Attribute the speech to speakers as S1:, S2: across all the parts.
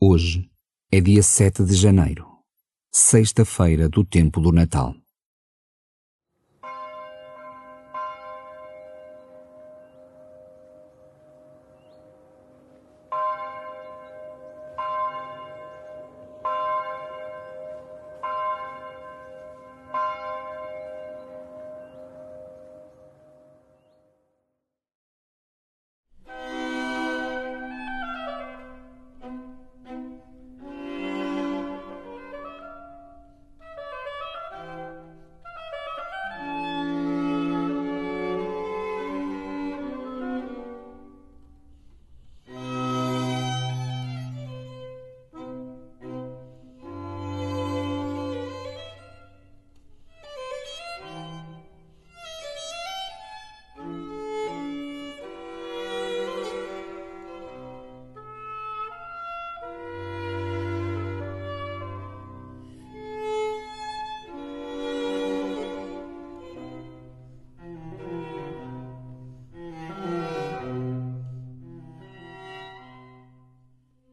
S1: Hoje é dia 7 de janeiro, sexta-feira do tempo do Natal.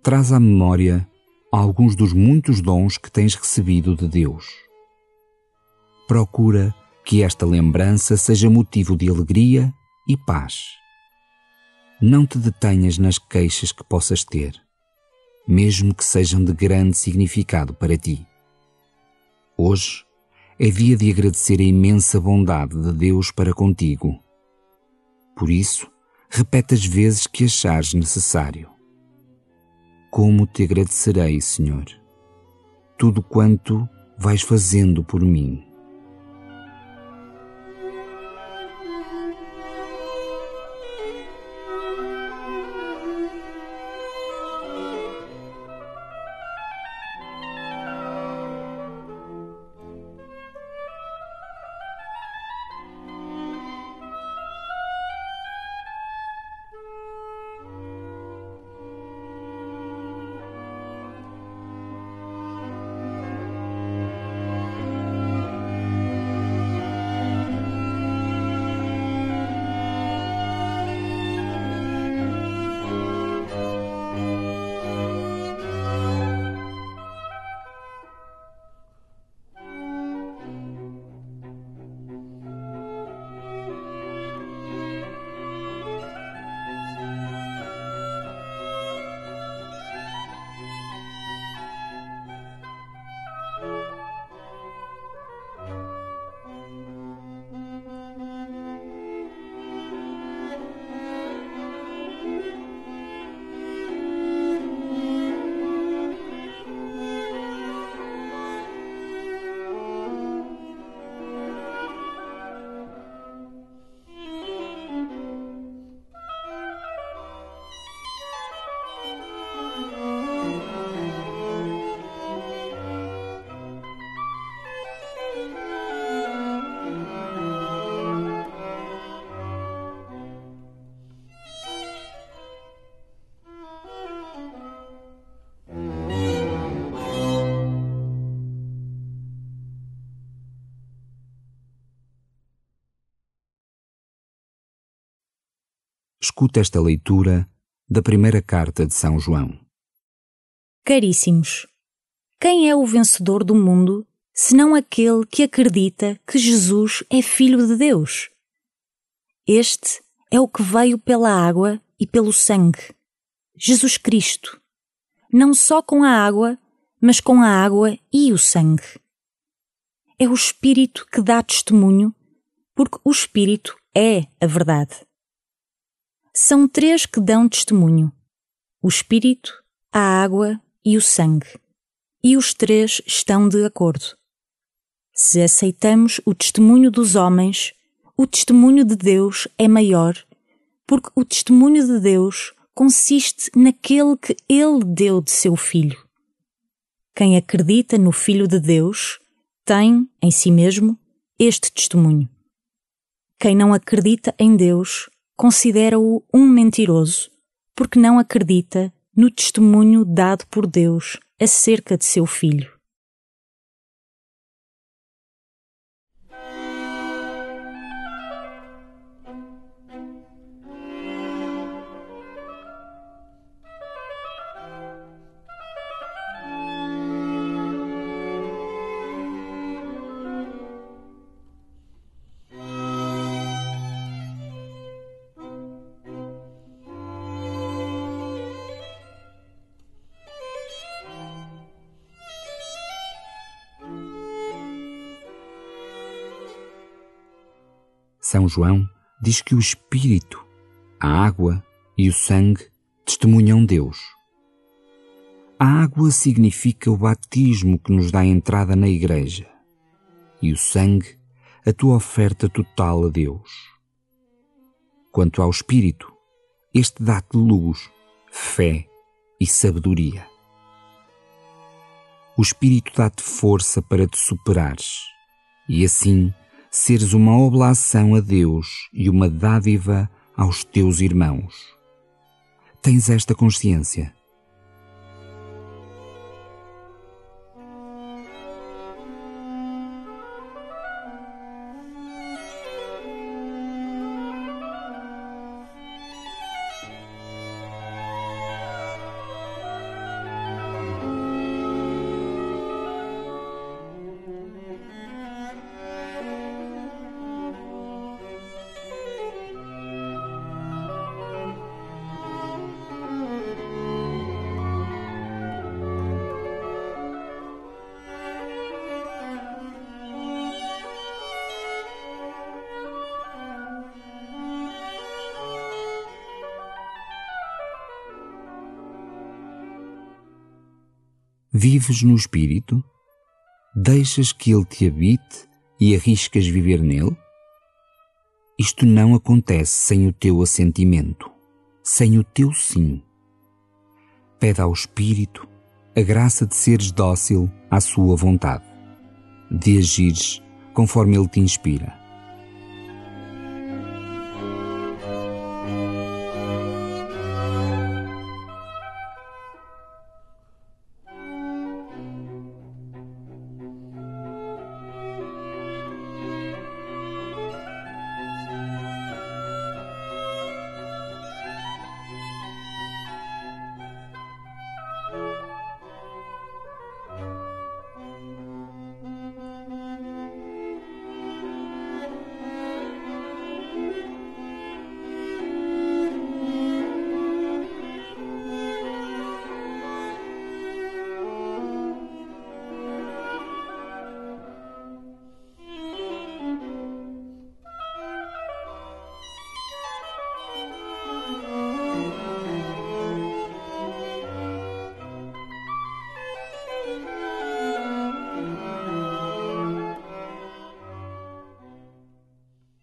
S1: Traz à memória alguns dos muitos dons que tens recebido de Deus. Procura que esta lembrança seja motivo de alegria e paz. Não te detenhas nas queixas que possas ter, mesmo que sejam de grande significado para ti. Hoje é dia de agradecer a imensa bondade de Deus para contigo. Por isso, repete as vezes que achares necessário como te agradecerei, Senhor, tudo quanto vais fazendo por mim. Escuta esta leitura da primeira carta de São João.
S2: Caríssimos, quem é o vencedor do mundo senão aquele que acredita que Jesus é Filho de Deus? Este é o que veio pela água e pelo sangue, Jesus Cristo, não só com a água, mas com a água e o sangue. É o Espírito que dá testemunho, porque o Espírito é a verdade. São três que dão testemunho: o Espírito, a água e o sangue. E os três estão de acordo. Se aceitamos o testemunho dos homens, o testemunho de Deus é maior, porque o testemunho de Deus consiste naquele que Ele deu de seu Filho. Quem acredita no Filho de Deus tem, em si mesmo, este testemunho. Quem não acredita em Deus considera-o um mentiroso, porque não acredita no testemunho dado por Deus acerca de seu filho.
S1: São João diz que o Espírito, a água e o sangue testemunham Deus. A água significa o batismo que nos dá entrada na Igreja e o sangue, a tua oferta total a Deus. Quanto ao Espírito, este dá-te luz, fé e sabedoria. O Espírito dá-te força para te superares e assim seres uma oblação a Deus e uma dádiva aos teus irmãos. Tens esta consciência? Vives no Espírito? Deixas que Ele te habite e arriscas viver nele? Isto não acontece sem o teu assentimento, sem o teu sim. Pede ao Espírito a graça de seres dócil à sua vontade, de agires conforme Ele te inspira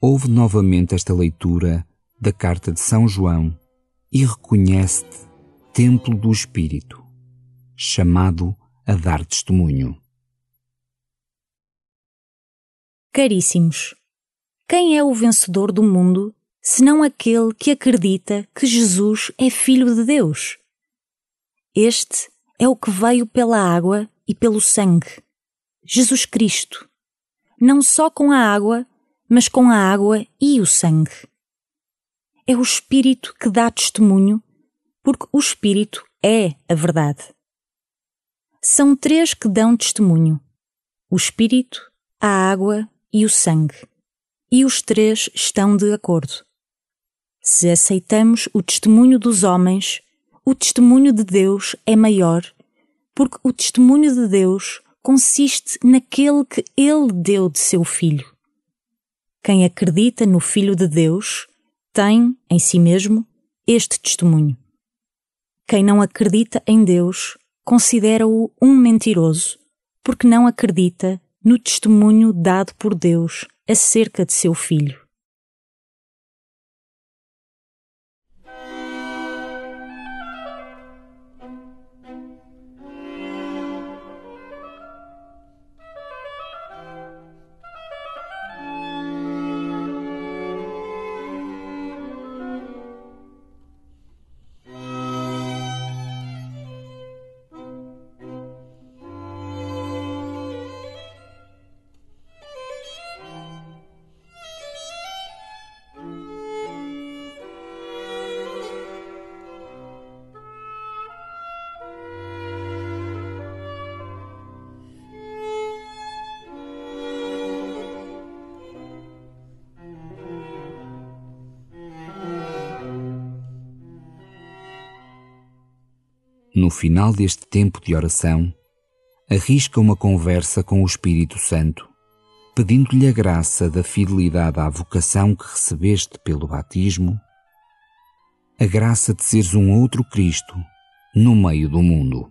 S1: ouve novamente esta leitura da carta de São João e reconhece-te templo do Espírito, chamado a dar testemunho.
S2: Caríssimos, quem é o vencedor do mundo senão aquele que acredita que Jesus é Filho de Deus? Este é o que veio pela água e pelo sangue, Jesus Cristo, não só com a água, mas com a água e o sangue. É o Espírito que dá testemunho, porque o Espírito é a verdade. São três que dão testemunho: o Espírito, a água e o sangue. E os três estão de acordo. Se aceitamos o testemunho dos homens, o testemunho de Deus é maior, porque o testemunho de Deus consiste naquele que Ele deu de seu Filho. Quem acredita no Filho de Deus tem, em si mesmo, este testemunho. Quem não acredita em Deus considera-o um mentiroso, porque não acredita no testemunho dado por Deus acerca de seu Filho.
S1: No final deste tempo de oração, arrisca uma conversa com o Espírito Santo pedindo-lhe a graça da fidelidade à vocação que recebeste pelo batismo, a graça de seres um outro Cristo no meio do mundo.